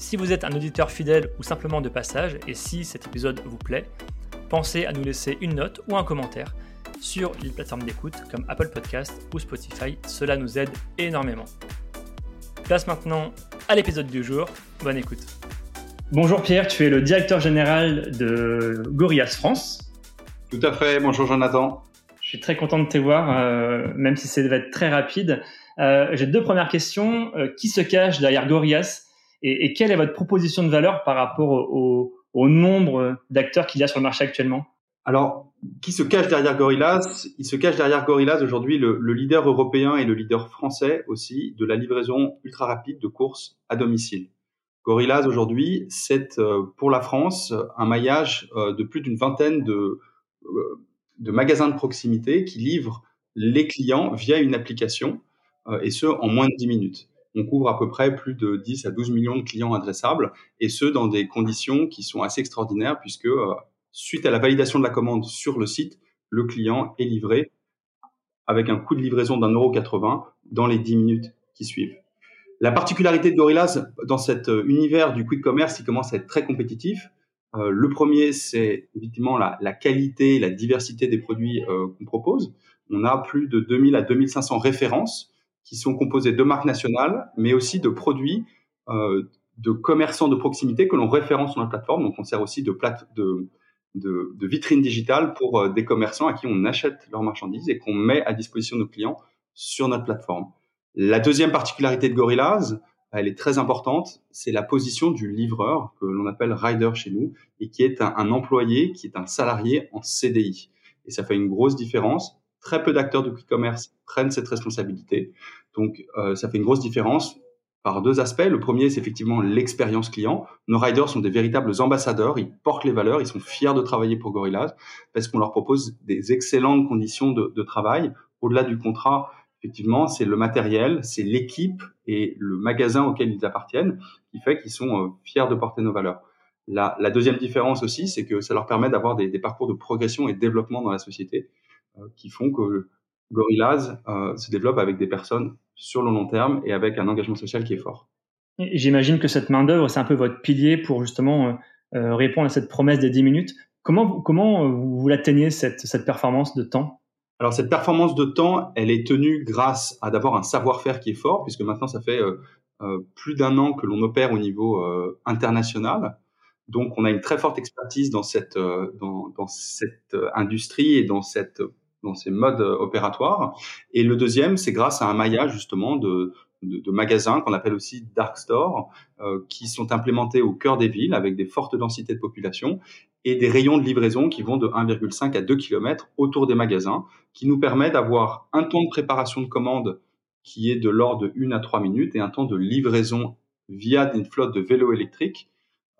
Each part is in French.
Si vous êtes un auditeur fidèle ou simplement de passage, et si cet épisode vous plaît, pensez à nous laisser une note ou un commentaire sur les plateformes d'écoute comme Apple Podcast ou Spotify, cela nous aide énormément. Place maintenant à l'épisode du jour, bonne écoute. Bonjour Pierre, tu es le directeur général de Gorillaz France. Tout à fait, bonjour Jonathan. Je suis très content de te voir, euh, même si ça va être très rapide. Euh, j'ai deux premières questions. Euh, qui se cache derrière Gorillaz et, quelle est votre proposition de valeur par rapport au, nombre d'acteurs qu'il y a sur le marché actuellement? Alors, qui se cache derrière Gorillaz? Il se cache derrière Gorillaz aujourd'hui le, leader européen et le leader français aussi de la livraison ultra rapide de courses à domicile. Gorillaz aujourd'hui, c'est euh, pour la France un maillage euh, de plus d'une vingtaine de, euh, de magasins de proximité qui livrent les clients via une application et ce en moins de 10 minutes on couvre à peu près plus de 10 à 12 millions de clients adressables, et ce, dans des conditions qui sont assez extraordinaires, puisque euh, suite à la validation de la commande sur le site, le client est livré avec un coût de livraison d'un euro 80 dans les 10 minutes qui suivent. La particularité de Gorillaz dans cet euh, univers du quick commerce, qui commence à être très compétitif, euh, le premier, c'est évidemment la, la, qualité, la diversité des produits qu'on propose. On a plus de 2000 à 2500 références qui sont composés de marques nationales, mais aussi de produits euh, de commerçants de proximité que l'on référence sur notre plateforme. Donc, on sert aussi de, plate, de, de, de vitrine digitale pour euh, des commerçants à qui on achète leurs marchandises et qu'on met à disposition de nos clients sur notre plateforme. La deuxième particularité de Gorillaz, elle est très importante, c'est la position du livreur que l'on appelle rider chez nous et qui est un, un employé, qui est un salarié en CDI. Et ça fait une grosse différence Très peu d'acteurs du e-commerce prennent cette responsabilité. Donc, euh, ça fait une grosse différence par deux aspects. Le premier, c'est effectivement l'expérience client. Nos riders sont des véritables ambassadeurs. Ils portent les valeurs. Ils sont fiers de travailler pour Gorillaz parce qu'on leur propose des excellentes conditions de, travail. Au-delà du contrat, effectivement, c'est le matériel, c'est l'équipe et le magasin auquel ils appartiennent qui fait qu'ils sont euh, fiers de porter nos valeurs. La, deuxième différence aussi, c'est que ça leur permet d'avoir des, des, parcours de progression et de développement dans la société. Euh, qui font que Gorillaz euh, se développe avec des personnes sur le long terme et avec un engagement social qui est fort. J'imagine que cette main-d'œuvre, c'est un peu votre pilier pour justement euh, répondre à cette promesse des 10 minutes. Comment, comment vous, vous l'atteignez, cette, cette performance de temps? Alors, cette performance de temps, elle est tenue grâce à d'abord un savoir-faire qui est fort, puisque maintenant, ça fait plus d'un an que l'on opère au niveau international. Donc, on a une très forte expertise dans cette, dans, dans cette industrie et dans cette dans ces modes euh, opératoires. Et le deuxième, c'est grâce à un maillage justement de, de, de magasins qu'on appelle aussi dark stores, euh, qui sont implémentés au cœur des villes avec des fortes densités de population et des rayons de livraison qui vont de 1,5 à 2 km autour des magasins, qui nous permet d'avoir un temps de préparation de commande qui est de l'ordre de 1 à 3 minutes et un temps de livraison via une flotte de vélos électriques,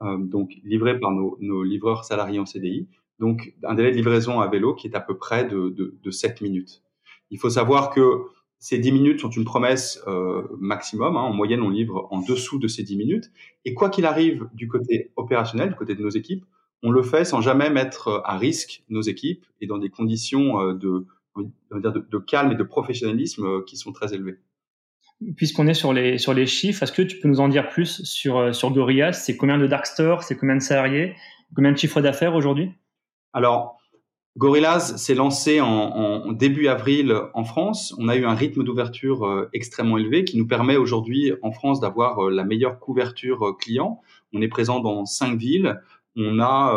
euh, donc livrés par nos, nos livreurs salariés en CDI, donc un délai de livraison à vélo qui est à peu près de, de, de 7 minutes. Il faut savoir que ces 10 minutes sont une promesse euh, maximum. Hein. En moyenne, on livre en dessous de ces 10 minutes. Et quoi qu'il arrive du côté opérationnel, du côté de nos équipes, on le fait sans jamais mettre à risque nos équipes et dans des conditions euh, de, de, calme et de professionnalisme euh, qui sont très élevées. Puisqu'on est sur les, sur les chiffres, est-ce que tu peux nous en dire plus sur, euh, sur Gorillaz? C'est combien de dark stores? C'est combien de salariés? Combien de chiffres d'affaires aujourd'hui? Alors, Gorillaz s'est lancé en, début avril en France. On a eu un rythme d'ouverture euh, extrêmement élevé qui nous permet aujourd'hui en France d'avoir euh, la meilleure couverture euh, client. On est présent dans cinq villes. On a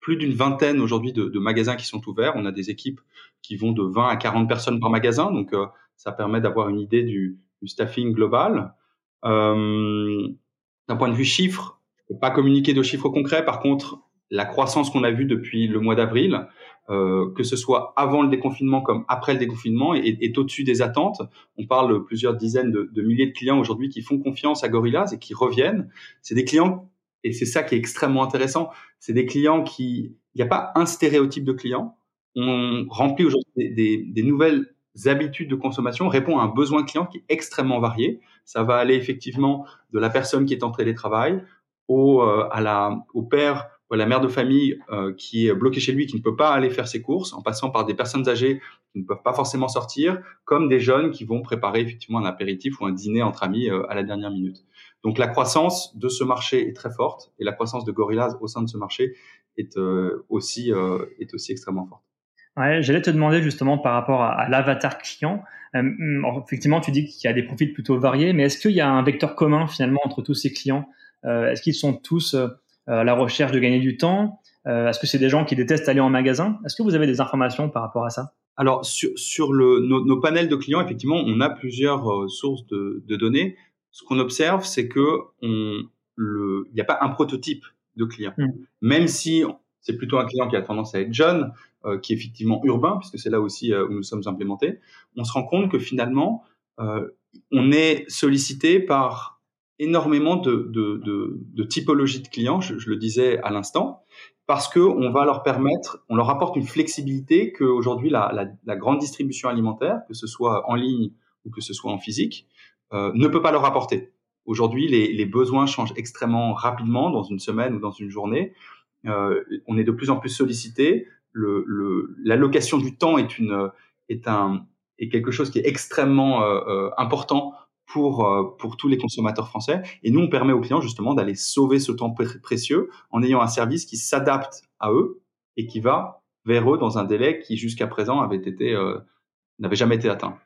plus d'une vingtaine aujourd'hui de, magasins qui sont ouverts. On a des équipes qui vont de 20 à 40 personnes par magasin. Donc, ça permet d'avoir une idée du, staffing global. D'un point de vue chiffre, pas communiquer de chiffres concrets. Par contre, la croissance qu'on a vue depuis le mois d'avril, euh, que ce soit avant le déconfinement comme après le déconfinement, est, au-dessus des attentes. On parle de plusieurs dizaines de, milliers de clients aujourd'hui qui font confiance à Gorillaz et qui reviennent. C'est des clients Et c'est ça qui est extrêmement intéressant. C'est des clients qui, il n'y a pas un stéréotype de client. On remplit aujourd'hui des, nouvelles habitudes de consommation, on répond à un besoin client qui est extrêmement varié. Ça va aller effectivement de la personne qui est en télétravail au, euh, à la, au père la mère de famille euh, qui est bloquée chez lui, qui ne peut pas aller faire ses courses, en passant par des personnes âgées qui ne peuvent pas forcément sortir, comme des jeunes qui vont préparer effectivement un apéritif ou un dîner entre amis euh, à la dernière minute. Donc la croissance de ce marché est très forte et la croissance de Gorillaz au sein de ce marché est euh, aussi est aussi extrêmement forte. Ouais, j'allais te demander justement par rapport à, l'avatar client. effectivement, tu dis qu'il y a des profils plutôt variés, mais est-ce qu'il y a un vecteur commun finalement entre tous ces clients? Est-ce qu'ils sont tous euh, la recherche de gagner du temps euh, Est-ce que c'est des gens qui détestent aller en magasin? Est-ce que vous avez des informations par rapport à ça? Alors sur, le, nos, panels de clients, effectivement, on a plusieurs euh, sources de, données. Ce qu'on observe, c'est que il n'y a pas un prototype de client. Hmm. Même si c'est plutôt un client qui a tendance à être jeune, qui est effectivement urbain, puisque c'est là aussi où nous sommes implémentés, on se rend compte que finalement, on est sollicité par énormément de, de, de, typologies de clients, je, le disais à l'instant, parce que on va leur permettre, on leur apporte une flexibilité qu'aujourd'hui la, la, la, grande distribution alimentaire, que ce soit en ligne ou que ce soit en physique, euh, ne peut pas leur apporter. Aujourd'hui, les, les, besoins changent extrêmement rapidement dans une semaine ou dans une journée. Euh, on est de plus en plus sollicité. L'allocation le, du temps est, une, est, un, est quelque chose qui est extrêmement euh, euh important pour, euh, pour tous les consommateurs français. Et nous, on permet aux clients justement d'aller sauver ce temps précieux en ayant un service qui s'adapte à eux et qui va vers eux dans un délai qui jusqu'à présent avait été euh, n'avait jamais été atteint.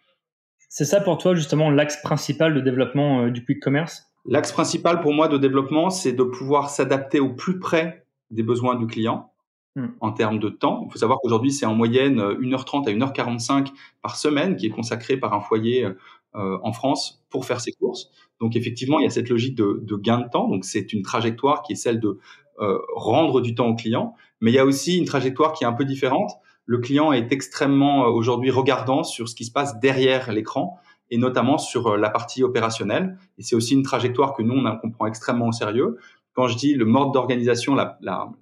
C'est ça pour toi justement l'axe principal de développement euh, du quick commerce? L'axe principal pour moi de développement, c'est de pouvoir s'adapter au plus près des besoins du client hmm. en termes de temps. Il faut savoir qu'aujourd'hui, c'est en moyenne 1h30 à 1h45 par semaine qui est consacré par un foyer euh, en France pour faire ses courses. Donc effectivement, il y a cette logique de, de gain de temps. Donc c'est une trajectoire qui est celle de euh, rendre du temps au client, mais il y a aussi une trajectoire qui est un peu différente. Le client est extrêmement euh, aujourd'hui regardant sur ce qui se passe derrière l'écran et notamment sur la partie opérationnelle. Et c'est aussi une trajectoire que nous, on, on prend extrêmement au sérieux. Quand je dis le mode d'organisation, la, la,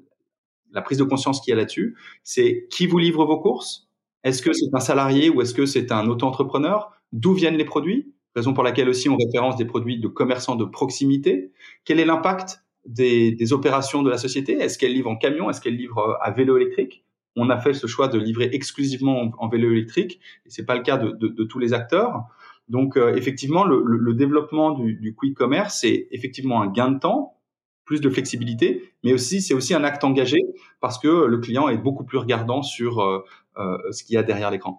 la prise de conscience qu'il y a là-dessus, c'est qui vous livre vos courses? Est-ce que c'est un salarié ou est-ce que c'est un auto-entrepreneur? D'où viennent les produits, raison pour laquelle aussi on référence des produits de commerçants de proximité. Quel est l'impact des, des, opérations de la société? Est-ce qu'elle livre en camion? Est-ce qu'elle livre euh, à vélo électrique? On a fait ce choix de livrer exclusivement en, vélo électrique, et c'est pas le cas de, de, de, tous les acteurs. Donc euh, effectivement, le, le, développement du, du quick commerce, c'est effectivement un gain de temps, plus de flexibilité, mais aussi c'est aussi un acte engagé parce que le client est beaucoup plus regardant sur euh, euh ce qu'il y a derrière l'écran.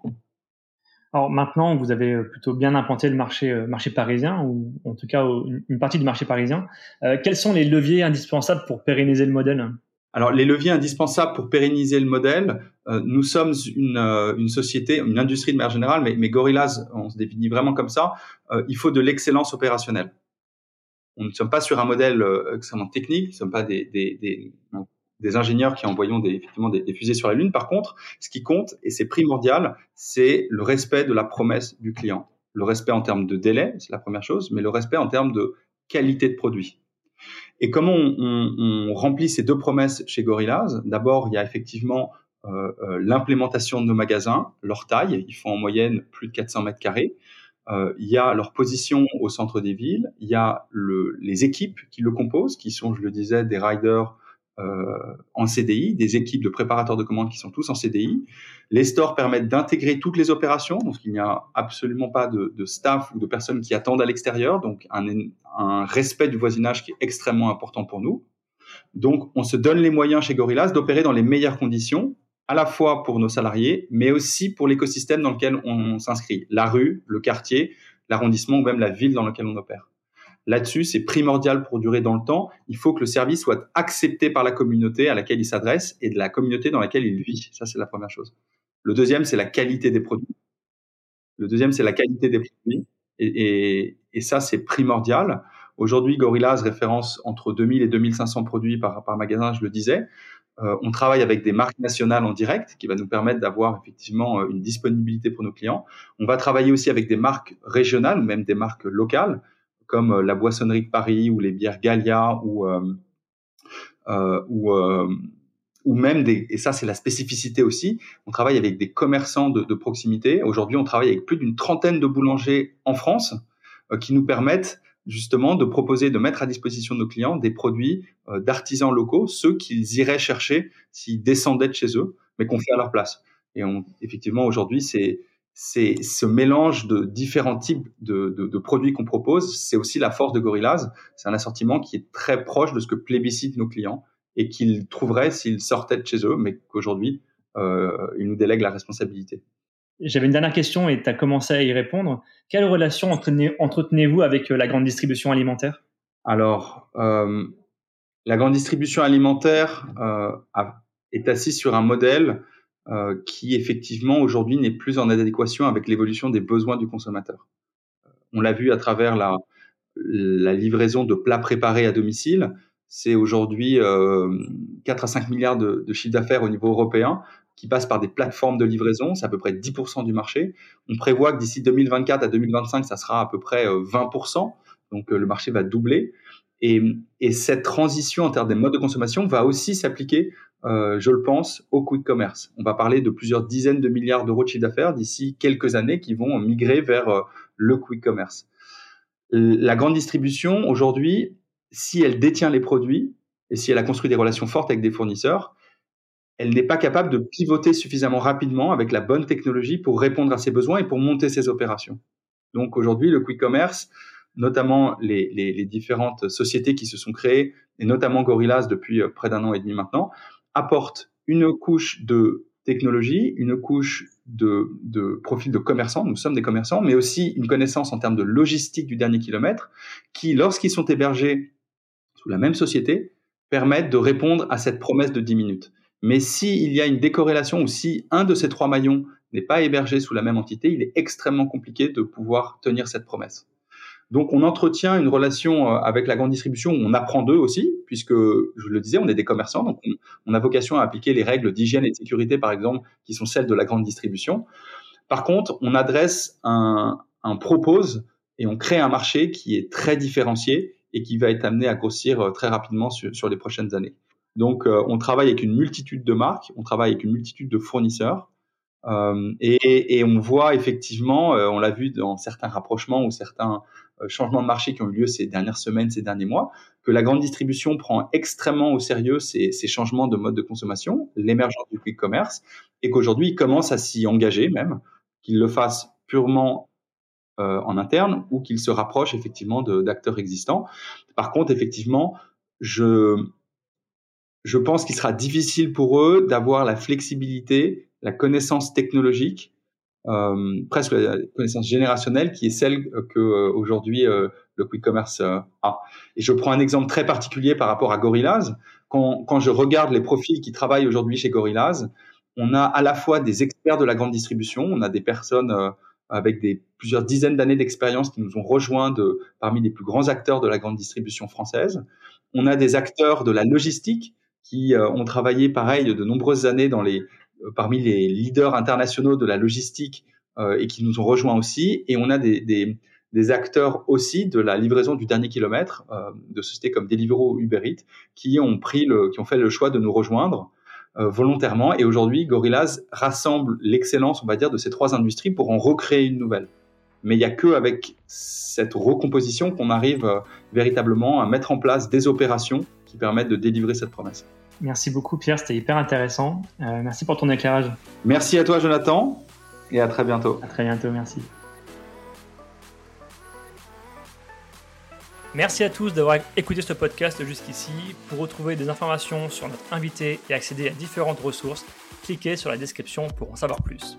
Alors maintenant, vous avez euh, plutôt bien implanté le marché, euh, marché parisien, ou en tout cas une partie du marché parisien. Euh, quels sont les leviers indispensables pour pérenniser le modèle? Alors, les leviers indispensables pour pérenniser le modèle, nous sommes une, une, société, une industrie de manière générale, mais, mais Gorillaz, on se définit vraiment comme ça. il faut de l'excellence opérationnelle. On ne sommes pas sur un modèle extrêmement technique, nous ne sommes pas des, des, des, des ingénieurs qui envoyons des, effectivement des, fusées sur la Lune. Par contre, ce qui compte, et c'est primordial, c'est le respect de la promesse du client. Le respect en termes de délai, c'est la première chose, mais le respect en termes de qualité de produit. Et comment on, remplit ces deux promesses chez Gorillaz? D'abord, il y a effectivement euh, euh, l'implémentation de nos magasins, leur taille, ils font en moyenne plus de 400 mètres carrés. Euh, il y a leur position au centre des villes, il y a le, les équipes qui le composent, qui sont, je le disais, des riders en CDI, des équipes de préparateurs de commandes qui sont tous en CDI. Les stores permettent d'intégrer toutes les opérations, donc il n'y a absolument pas de, de, staff ou de personnes qui attendent à l'extérieur, donc un, un, respect du voisinage qui est extrêmement important pour nous. Donc on se donne les moyens chez Gorillaz d'opérer dans les meilleures conditions, à la fois pour nos salariés, mais aussi pour l'écosystème dans lequel on s'inscrit, la rue, le quartier, l'arrondissement ou même la ville dans laquelle on opère. Là-dessus, c'est primordial pour durer dans le temps. Il faut que le service soit accepté par la communauté à laquelle il s'adresse et de la communauté dans laquelle il vit. Ça, c'est la première chose. Le deuxième, c'est la qualité des produits. Le deuxième, c'est la qualité des produits. Et, ça, c'est primordial. Aujourd'hui, Gorillaz référence entre 2000 et 2500 produits par, magasin, je le disais. Euh, on travaille avec des marques nationales en direct qui va nous permettre d'avoir effectivement euh, une disponibilité pour nos clients. On va travailler aussi avec des marques régionales même des marques locales comme euh, la boissonnerie de Paris ou les bières Gallia ou, euh, ou ou même des, et ça c'est la spécificité aussi, on travaille avec des commerçants de, proximité. Aujourd'hui, on travaille avec plus d'une trentaine de boulangers en France qui nous permettent justement de proposer, de mettre à disposition de nos clients des produits euh, d'artisans locaux, ceux qu'ils iraient chercher s'ils descendaient de chez eux, mais qu'on fait à leur place. Et on, effectivement, aujourd'hui, c'est c'est ce mélange de différents types de, de, de produits qu'on propose, c'est aussi la force de Gorillaz. C'est un assortiment qui est très proche de ce que plébiscitent nos clients et qu'ils trouveraient s'ils sortaient de chez eux, mais qu'aujourd'hui, euh, ils nous délèguent la responsabilité. J'avais une dernière question et tu as commencé à y répondre. Quelle relation entretenez-vous avec euh, la grande distribution alimentaire? Alors, euh, la grande distribution alimentaire euh, est assise sur un modèle euh, qui, effectivement, aujourd'hui n'est plus en adéquation avec l'évolution des besoins du consommateur. On l'a vu à travers la, la, livraison de plats préparés à domicile. C'est aujourd'hui 4 à 5 milliards de, de chiffre d'affaires au niveau européen qui passe par des plateformes de livraison, c'est à peu près 10% du marché. On prévoit que d'ici 2024 à 2025, ça sera à peu près 20%, euh, donc euh, le marché va doubler. Et, et, cette transition en termes des modes de consommation va aussi s'appliquer, euh, je le pense, au quick commerce. On va parler de plusieurs dizaines de milliards d'euros de chiffre d'affaires d'ici quelques années qui vont migrer vers euh, le quick commerce. La grande distribution, aujourd'hui, si elle détient les produits et si elle a construit des relations fortes avec des fournisseurs, elle n'est pas capable de pivoter suffisamment rapidement avec la bonne technologie pour répondre à ses besoins et pour monter ses opérations. Donc aujourd'hui, le quick commerce, notamment les, différentes sociétés qui se sont créées, et notamment Gorillaz depuis euh, près d'un an et demi maintenant, apporte une couche de technologie, une couche de, de profil de commerçants, nous sommes des commerçants, mais aussi une connaissance en termes de logistique du dernier kilomètre, qui, lorsqu'ils sont hébergés sous la même société, permettent de répondre à cette promesse de 10 minutes. Mais s'il y a une décorrélation ou si un de ces trois maillons n'est pas hébergé sous la même entité, il est extrêmement compliqué de pouvoir tenir cette promesse. Donc on entretient une relation euh, avec la grande distribution on apprend d'eux aussi, puisque je le disais, on est des commerçants, donc on, a vocation à appliquer les règles d'hygiène et de sécurité, par exemple, qui sont celles de la grande distribution. Par contre, on adresse un, propose et on crée un marché qui est très différencié et qui va être amené à grossir euh, très rapidement sur, les prochaines années. Donc, euh, on travaille avec une multitude de marques, on travaille avec une multitude de fournisseurs. Et, on voit effectivement, on l'a vu dans certains rapprochements ou certains changements de marché qui ont eu lieu ces dernières semaines, ces derniers mois, que la grande distribution prend extrêmement au sérieux ces, ces changements de mode de consommation, l'émergence du quick commerce, et qu'aujourd'hui ils commencent à s'y engager même, qu'ils le fassent purement euh, en interne ou qu'ils se rapprochent effectivement d'acteurs existants. Par contre, effectivement, je je pense qu'il sera difficile pour eux d'avoir la flexibilité, la connaissance technologique, euh, presque la connaissance générationnelle qui est celle que euh, aujourd'hui euh, le quick commerce euh, a. Et je prends un exemple très particulier par rapport à Gorillaz. Quand, quand je regarde les profils qui travaillent aujourd'hui chez Gorillaz, on a à la fois des experts de la grande distribution, on a des personnes euh, avec des plusieurs dizaines d'années d'expérience qui nous ont rejoints de, parmi les plus grands acteurs de la grande distribution française. On a des acteurs de la logistique qui euh, ont travaillé pareil de nombreuses années dans les, parmi les leaders internationaux de la logistique euh, et qui nous ont rejoints aussi. Et on a des, acteurs aussi de la livraison du dernier kilomètre, euh, de sociétés comme Deliveroo ou Uber Eats, qui ont, pris qui ont fait le choix de nous rejoindre euh, volontairement. Et aujourd'hui, Gorillaz rassemble l'excellence, on va dire, de ces trois industries pour en recréer une nouvelle. Mais il n'y a que avec cette recomposition qu'on arrive véritablement à mettre en place des opérations qui permettent de délivrer cette promesse. Merci beaucoup Pierre, c'était hyper intéressant. Euh, merci pour ton éclairage. Merci à toi Jonathan et à très bientôt. À très bientôt, merci. Merci à tous d'avoir écouté ce podcast jusqu'ici. Pour retrouver des informations sur notre invité et accéder à différentes ressources, cliquez sur la description pour en savoir plus.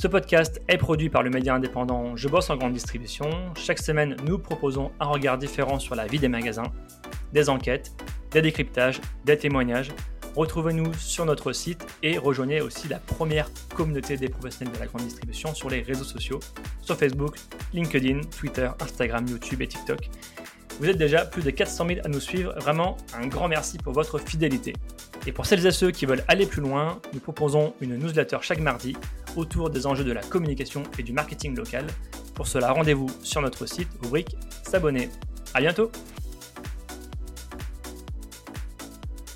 Ce podcast est produit par le média indépendant Je bosse en grande distribution. Chaque semaine, nous proposons un regard différent sur la vie des magasins, des enquêtes, des décryptages, des témoignages. Retrouvez-nous sur notre site et rejoignez aussi la première communauté des professionnels de la grande distribution sur les réseaux sociaux, sur Facebook, LinkedIn, Twitter, Instagram, YouTube et TikTok. Vous êtes déjà plus de 400 000 à nous suivre, vraiment un grand merci pour votre fidélité. Et pour celles et ceux qui veulent aller plus loin, nous proposons une newsletter chaque mardi autour des enjeux de la communication et du marketing local. Pour cela, rendez-vous sur notre site, rubrique S'abonner. À bientôt